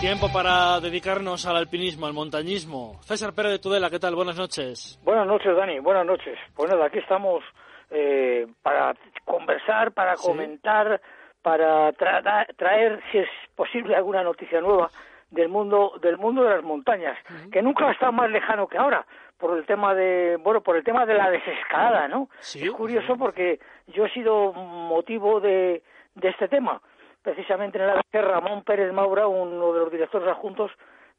Tiempo para dedicarnos al alpinismo, al montañismo. César Pérez de Tudela, ¿qué tal? Buenas noches. Buenas noches, Dani. Buenas noches. Pues nada, aquí estamos eh, para conversar, para comentar, para traer, si es posible, alguna noticia nueva del mundo del mundo de las montañas, que nunca ha estado más lejano que ahora por el tema de bueno por el tema de la desescalada, ¿no? es curioso porque yo he sido motivo de, de este tema precisamente en la que Ramón Pérez Maura, uno de los directores adjuntos,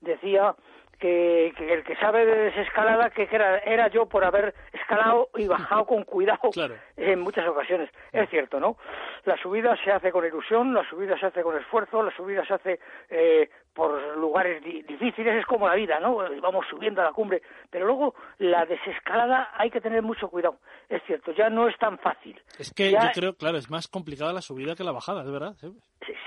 decía que, el que sabe de desescalada que era, era yo por haber escalado y bajado con cuidado en muchas ocasiones. Es cierto, ¿no? La subida se hace con ilusión, la subida se hace con esfuerzo, la subida se hace eh, por lugares difíciles, es como la vida, ¿no? Vamos subiendo a la cumbre, pero luego la desescalada hay que tener mucho cuidado. Es cierto, ya no es tan fácil. Es que yo creo, claro, es más complicada la subida que la bajada, es verdad. Sí,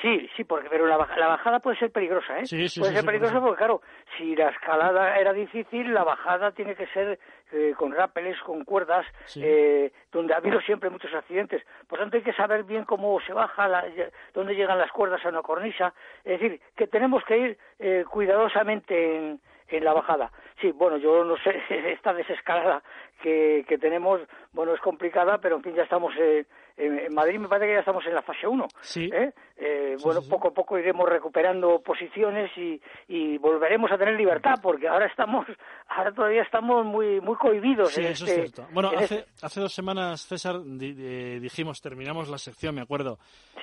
sí, porque pero la, bajada puede ser peligrosa, ¿eh? Sí, sí, puede ser peligrosa porque, claro, si la escalada era difícil, la bajada tiene que ser eh, con rápeles, con cuerdas, eh, donde ha habido siempre muchos accidentes. Por tanto, hay que saber bien cómo se baja, dónde llegan las cuerdas a una cornisa. Es decir, que tenemos que ir eh, cuidadosamente en, en la bajada. Sí, bueno, yo no sé, esta desescalada que, que tenemos, bueno, es complicada, pero en fin, ya estamos eh, en, Madrid, me parece que ya estamos en la fase 1. Sí. ¿eh? Eh, bueno, poco a poco iremos recuperando posiciones y, y, volveremos a tener libertad, porque ahora estamos, ahora todavía estamos muy muy cohibidos. Sí, eso es este cierto. Bueno, hace, este hace dos semanas, César, dijimos, terminamos la sección, me acuerdo.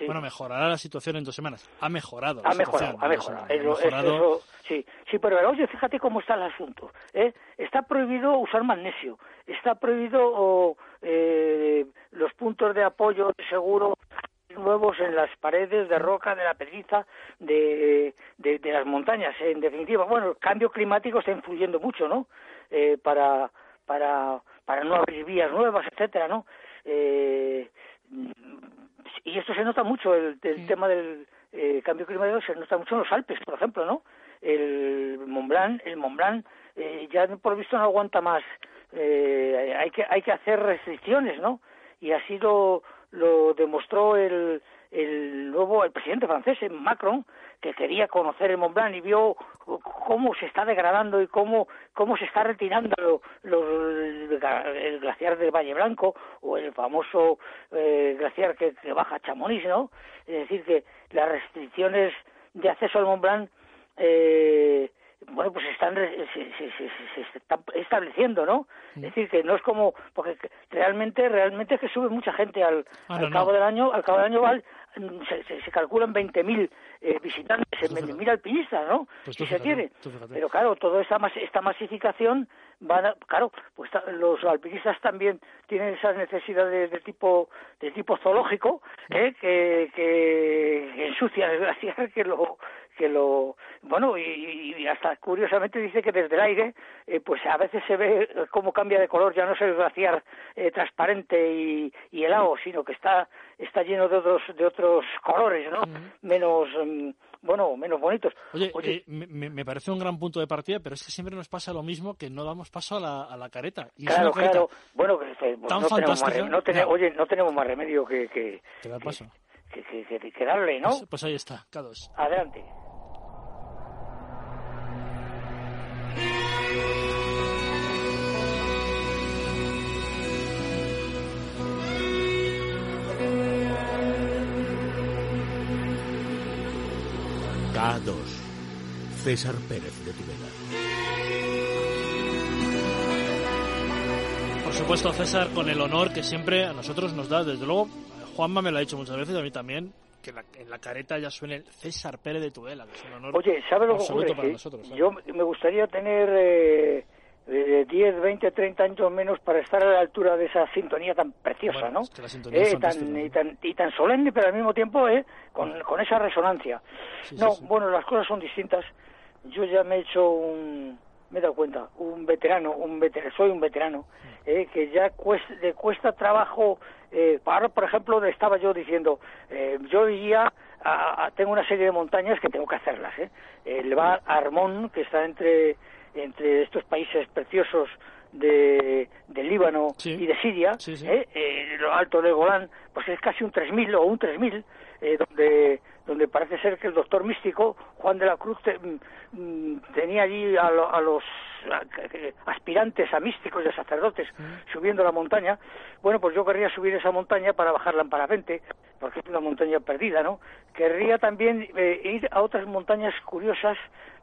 Bueno, mejorará la situación en dos semanas. Ha mejorado. ha mejorado, ha mejorado. sí, sí, pero oye, fíjate cómo está el asunto. ¿eh? Está prohibido usar magnesio, está prohibido eh, los puntos de apoyo seguro nuevos en las paredes de roca, de la pedriza, de, de, las montañas. En definitiva, bueno, el cambio climático está influyendo mucho, ¿no? Eh, para, para, para no abrir vías nuevas, etcétera, ¿no? Eh, y esto se nota mucho, el, tema del eh, cambio climático se nota mucho en los Alpes, por ejemplo, ¿no? El Mont Blanc, el Mont Blanc eh, ya por visto no aguanta más. Eh, hay que hay que hacer restricciones, ¿no? Y así lo, lo demostró el, el nuevo el presidente francés Macron que quería conocer el Mont Blanc y vio cómo se está degradando y cómo cómo se está retirando el glaciar del Valle Blanco o el famoso eh, glaciar que, que baja Chamonix no es decir que las restricciones de acceso al Mont eh, bueno, pues están, se, se, se, están estableciendo, ¿no? Es decir, que no es como, porque realmente, realmente es que sube mucha gente al, al cabo del año, al cabo del año va, se, se, calculan 20.000 eh, visitantes, 20.000 alpinistas, ¿no? Pues si se quiere. Pero claro, toda esta, esta masificación va claro, pues los alpinistas también tienen esas necesidades de tipo de tipo zoológico, ¿eh? que, que ensucian el glaciar, que lo que lo bueno y, hasta curiosamente dice que desde el aire eh, pues a veces se ve cómo cambia de color ya no es el glaciar eh, transparente y, y, helado sino que está está lleno de otros de otros colores no menos mm, bueno menos bonitos. Oye, eh, me, parece un gran punto de partida pero es que siempre nos pasa lo mismo que no damos paso a la, a la careta y claro claro. Bueno pues, pues no tenemos más no oye no tenemos más remedio que que, que, que, darle no pues, pues ahí está K2 adelante K2. César Pérez de Tudela. Por supuesto, César, con el honor que siempre a nosotros nos da. Desde luego, Juanma me lo ha dicho muchas veces, a mí también, que en la careta ya suene César Pérez de Tudela, que es un honor Oye, ¿sabes lo que ocurre? Para nosotros, yo me gustaría tener eh, 10, 20, 30 años menos para estar a la altura de esa sintonía tan preciosa, ¿no? eh, tan, y, tan, y tan solemne, pero al mismo tiempo eh, con, con esa resonancia. no, bueno, las cosas son distintas. Yo ya me he hecho un, me he dado cuenta, un veterano, un veterano, soy un veterano, eh, que ya cuesta, le cuesta trabajo, eh, ahora por ejemplo estaba yo diciendo, eh, yo iría, a, tengo una serie de montañas que tengo que hacerlas, eh, el Val Armón, que está entre entre estos países preciosos de, Líbano y de Siria, ¿eh? Eh, lo alto de Golán, pues es casi un 3.000 o un 3.000, eh, donde, donde parece ser que el doctor místico Juan de la Cruz mm, mm, tenía allí a, los aspirantes a místicos y a sacerdotes subiendo la montaña. Bueno, pues yo querría subir esa montaña para bajarla en parapente, porque es una montaña perdida, ¿no? Querría también eh, ir a otras montañas curiosas,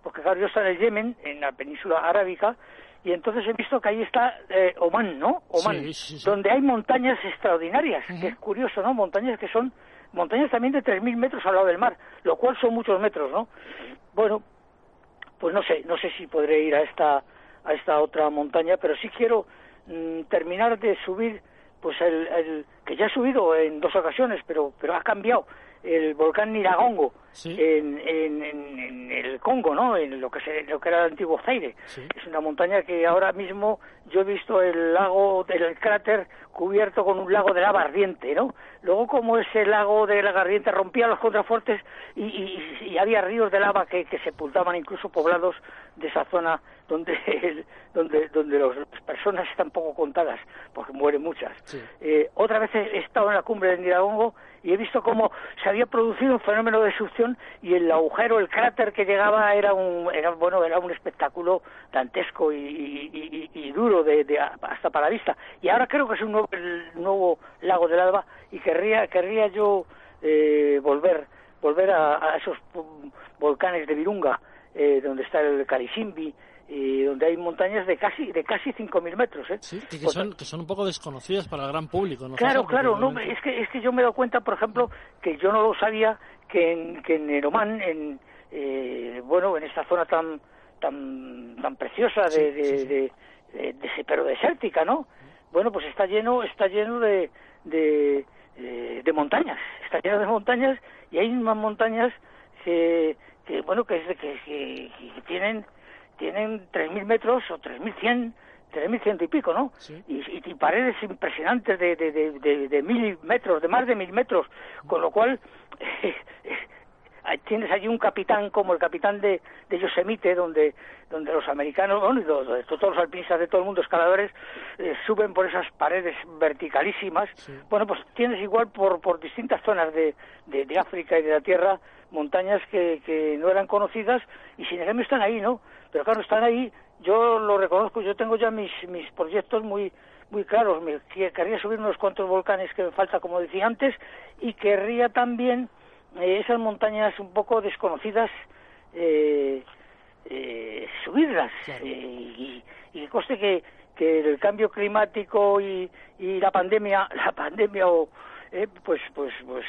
porque claro, yo estoy en el Yemen, en la península arábica, y entonces he visto que ahí está eh, Oman, ¿no? Oman, donde hay montañas extraordinarias, que es curioso, ¿no? Montañas que son montañas también de 3.000 metros al lado del mar, lo cual son muchos metros, ¿no? Bueno, pues no sé, no sé si podré ir a esta, a esta otra montaña, pero sí quiero mm, terminar de subir, pues el, el, que ya he subido en dos ocasiones, pero, pero ha cambiado, el volcán Niragongo en, en, el Congo, ¿no? En lo que se, lo que era el antiguo Zaire. Es una montaña que ahora mismo yo he visto el lago del cráter cubierto con un lago de lava ardiente, ¿no? Luego como ese lago de lava ardiente rompía los contrafuertes y, y, había ríos de lava que, que sepultaban incluso poblados de esa zona donde donde donde las personas están poco contadas porque mueren muchas. Eh, otra vez he estado en la cumbre del Niragongo y he visto cómo se había producido un fenómeno de succión y el agujero, el cráter que llegaba era un, era, bueno, era un espectáculo dantesco y, duro de, hasta para la vista. Y ahora creo que es un nuevo, lago del Alba y querría, querría yo eh, volver, volver a, esos volcanes de Virunga, eh, donde está el Carisimbi, y donde hay montañas de casi de casi 5.000 metros ¿eh? sí, que, son, que son un poco desconocidas para el gran público ¿no? claro claro no es que es que yo me he dado cuenta por ejemplo que yo no lo sabía que en que en Eromán en eh, bueno en esta zona tan tan tan preciosa de, de, de, pero desértica no bueno pues está lleno está lleno de, de de montañas está lleno de montañas y hay unas montañas que, que bueno que, que, que tienen tienen 3.000 metros o 3.100, 3.100 y pico, ¿no? Y, y, paredes impresionantes de, de, de, de, mil metros, de más de mil metros, con lo cual tienes allí un capitán como el capitán de, de Yosemite, donde, donde los americanos, bueno, todos los alpinistas de todo el mundo, escaladores, eh, suben por esas paredes verticalísimas. Bueno, pues tienes igual por, por distintas zonas de, de, África y de la Tierra montañas que, que no eran conocidas y sin embargo están ahí, ¿no? Pero claro, están ahí, yo lo reconozco, yo tengo ya mis, mis proyectos muy muy claros, me querría subir unos cuantos volcanes que me falta, como decía antes, y querría también esas montañas un poco desconocidas eh, eh, subirlas. Y, y coste que, que el cambio climático y, y la pandemia la pandemia o pues pues pues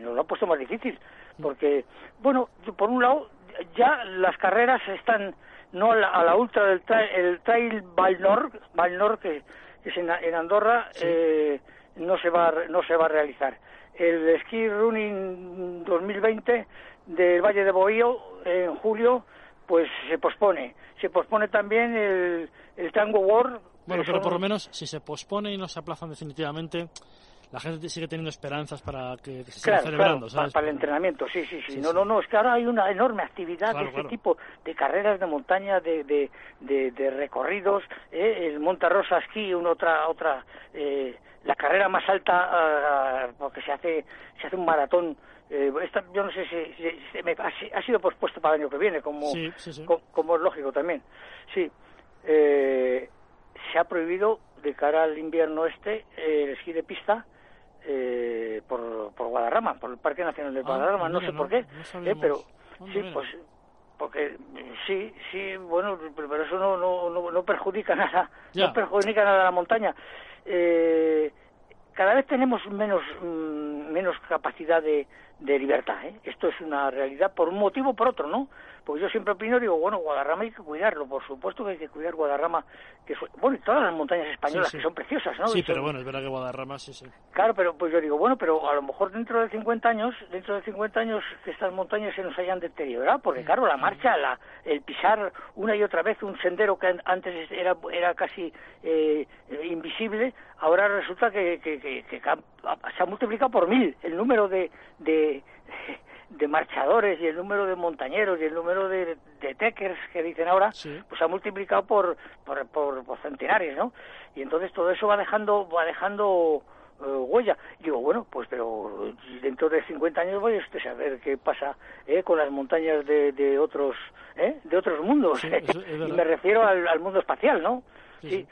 nos lo ha puesto más difícil. Porque bueno por un lado ya las carreras están no a la, ultra del trail, el trail Valnor Valnor que, es en, Andorra no se va no se va a realizar el Ski Running 2020 del Valle de Bohío en julio pues se pospone. Se pospone también el, el Tango World. Bueno, pero por lo menos si se pospone y no se aplazan definitivamente, la gente sigue teniendo esperanzas para que, se siga celebrando, ¿sabes? Para, el entrenamiento, sí, sí, sí. no, no, no, es que ahora hay una enorme actividad de este tipo de carreras de montaña, de, de, de, recorridos, ¿eh? el Monta Ski, una otra, otra, eh, la carrera más alta, ah, porque se hace, se hace un maratón eh, esta, yo no sé si, me, ha, sido pospuesto para el año que viene, como, como, es lógico también. Sí, eh, se ha prohibido de cara al invierno este el esquí de pista eh, por, por Guadarrama, por el Parque Nacional de ah, Guadarrama, no sé por qué, eh, pero sí, pues porque sí, sí, bueno, pero eso no, no, no, perjudica nada, no perjudica nada a la montaña. Eh, cada vez tenemos menos mm, menos capacidad de, de libertad. ¿eh? Esto es una realidad por un motivo o por otro, ¿no? Porque yo siempre opino, digo, bueno, Guadarrama hay que cuidarlo, por supuesto que hay que cuidar Guadarrama, que bueno, y todas las montañas españolas que son preciosas, ¿no? Sí, pero bueno, es verdad que Guadarrama sí, sí. Claro, pero pues yo digo, bueno, pero a lo mejor dentro de 50 años, dentro de 50 años que estas montañas se nos hayan deteriorado, porque claro, la marcha, la, el pisar una y otra vez un sendero que antes era, era casi eh, invisible, ahora resulta que, que, que, que se ha multiplicado por mil el número de, de, de, marchadores y el número de montañeros y el número de, de techers que dicen ahora, pues se ha multiplicado por, por, por, centenares, ¿no? Y entonces todo eso va dejando, va dejando huella. Digo, bueno, pues pero dentro de 50 años voy a saber qué pasa eh, con las montañas de, de otros eh, de otros mundos. y me refiero al, al mundo espacial, ¿no? sí.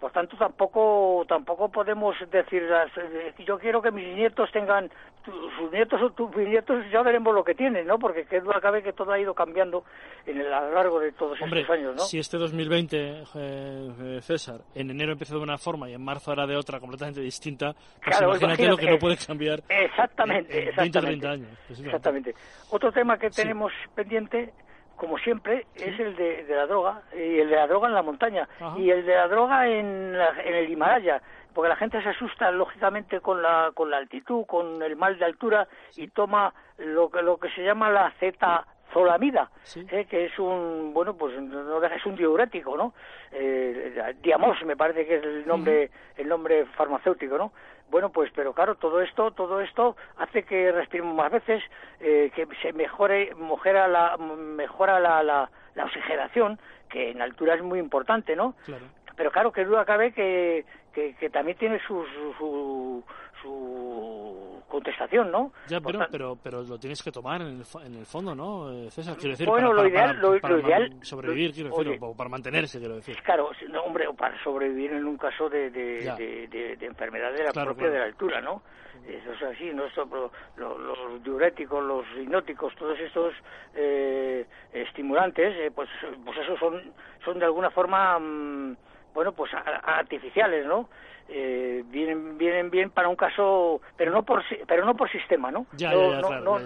Por tanto, tampoco tampoco podemos decir, eh, yo quiero que mis nietos tengan, sus nietos o tus nietos ya veremos lo que tienen, ¿no? Porque qué duda cabe que todo ha ido cambiando en el, a lo largo de todos estos años, ¿no? si este 2020, eh, eh, César, en enero empezó de una forma y en marzo era de otra completamente distinta, pues imagínate, lo que no puede cambiar exactamente, en, 20 o 30 años. Exactamente. Otro tema que tenemos pendiente como siempre, es el de, la droga, y el de la droga en la montaña, y el de la droga en, en el Himalaya, porque la gente se asusta lógicamente con la, con la altitud, con el mal de altura, y toma lo que, lo que se llama la Z zolamida, ¿eh? que es un, bueno, pues no es un diurético, ¿no? Eh, diamos, me parece que es el nombre, el nombre farmacéutico, ¿no? Bueno, pues, pero claro, todo esto, todo esto hace que respiremos más veces, eh, que se mejore, mejora la, mejora la, la, oxigenación, que en altura es muy importante, ¿no? Pero claro, que duda cabe que, que, que también tiene su, su, su contestación, ¿no? Ya, pero, pero, pero lo tienes que tomar en el, en el fondo, ¿no, eh, César? Quiero decir, bueno, para, lo ideal, lo, ideal, sobrevivir, quiero decir, o para mantenerse, quiero decir. Claro, no, hombre, o para sobrevivir en un caso de, de, de, enfermedad de la propia de la altura, ¿no? Eso es así, ¿no? los diuréticos, los hipnóticos, todos estos eh, estimulantes, eh, pues, pues esos son, son de alguna forma, mm, bueno, pues artificiales, ¿no? eh, vienen vienen bien para un caso pero no por pero no por sistema no ya, ya, no,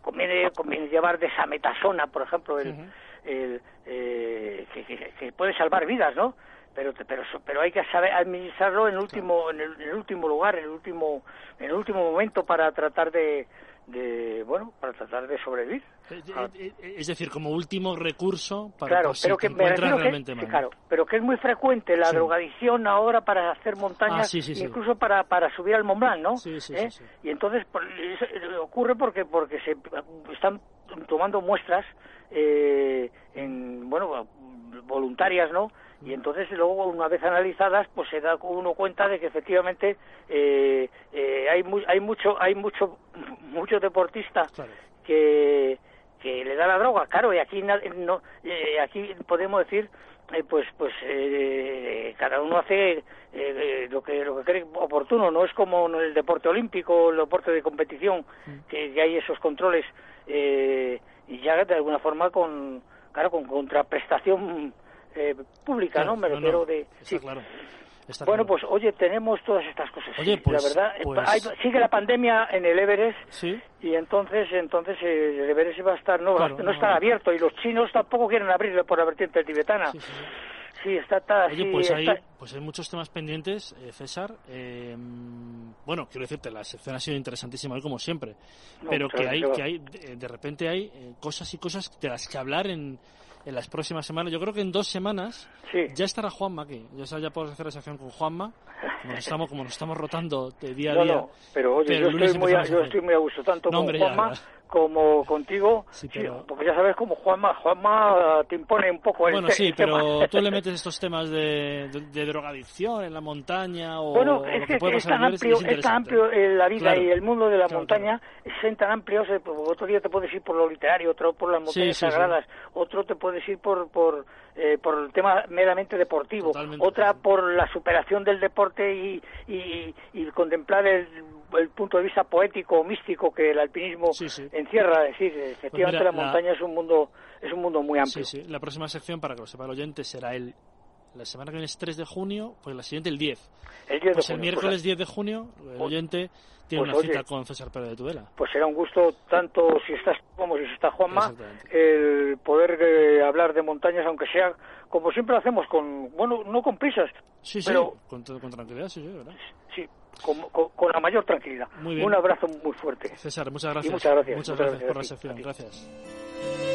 conviene conviene llevar desametasona por ejemplo el, el eh, que, puede salvar vidas no pero pero pero hay que saber administrarlo en el último en, el, último lugar en el último en el último momento para tratar de de bueno para tratar de sobrevivir. Eh, ah. eh, eh, es decir como último recurso para claro pero que me realmente claro pero que es muy frecuente la drogadicción ahora para hacer montañas ah, incluso para para subir al Mont Blanc no y entonces ocurre porque porque se están tomando muestras en bueno voluntarias no y entonces luego una vez analizadas pues se da uno cuenta de que efectivamente eh, eh, hay hay mucho hay mucho muchos deportistas que que le da la droga. Claro y aquí no eh, aquí podemos decir pues pues cada uno hace lo que lo que cree oportuno. No es como en el deporte olímpico el deporte de competición mm. que, hay esos controles y ya de alguna forma con claro con contraprestación eh, pública, ¿no? Me refiero de... Sí. Claro. bueno, pues oye, tenemos todas estas cosas. Oye, pues, la verdad, pues sigue la pandemia en el Everest ¿Sí? y entonces entonces el Everest va a estar no, no, está abierto y los chinos tampoco quieren abrirlo por la vertiente tibetana. Sí, está, está Oye, pues, hay, pues hay muchos temas pendientes, eh, César. Eh, bueno, quiero decirte, la sección ha sido interesantísima, como siempre. pero que hay, que hay, de repente hay cosas y cosas de las que hablar en, en las próximas semanas. Yo creo que en dos semanas ya estará Juanma aquí. Ya, ya podemos hacer esa acción con Juanma. Como nos estamos, como nos estamos rotando de día a día. pero oye, yo, estoy muy a, yo estoy muy a gusto, tanto con Juanma como contigo, porque ya sabes como Juanma, Juanma te impone un poco el Bueno, sí, pero tú le metes estos temas de, de, drogadicción en la montaña o Bueno, es que, es, tan amplio, es, tan amplio la vida y el mundo de la montaña, es tan amplio, otro día te puedes ir por lo literario, otro por las montañas sagradas, otro te puedes ir por por eh, por el tema meramente deportivo, otra por la superación del deporte y, y, y contemplar el el punto de vista poético o místico que el alpinismo encierra, es decir, efectivamente pues la, montaña es un mundo es un mundo muy amplio. Sí, sí. La próxima sección, para que lo sepa el oyente, será el la semana que viene es 3 de junio, pues la siguiente el 10. El 10 pues el miércoles 10 de junio, el pues, oyente tiene pues una cita con César Pérez de Tudela. Pues será un gusto tanto si estás como si está Juanma el poder eh, hablar de montañas, aunque sea como siempre lo hacemos, con bueno, no con prisas, sí, sí, pero con, con tranquilidad, sí, sí, ¿verdad? Sí, con, con, la mayor tranquilidad. Un abrazo muy fuerte. César, muchas gracias. muchas gracias. Muchas, gracias, por la sección. Gracias.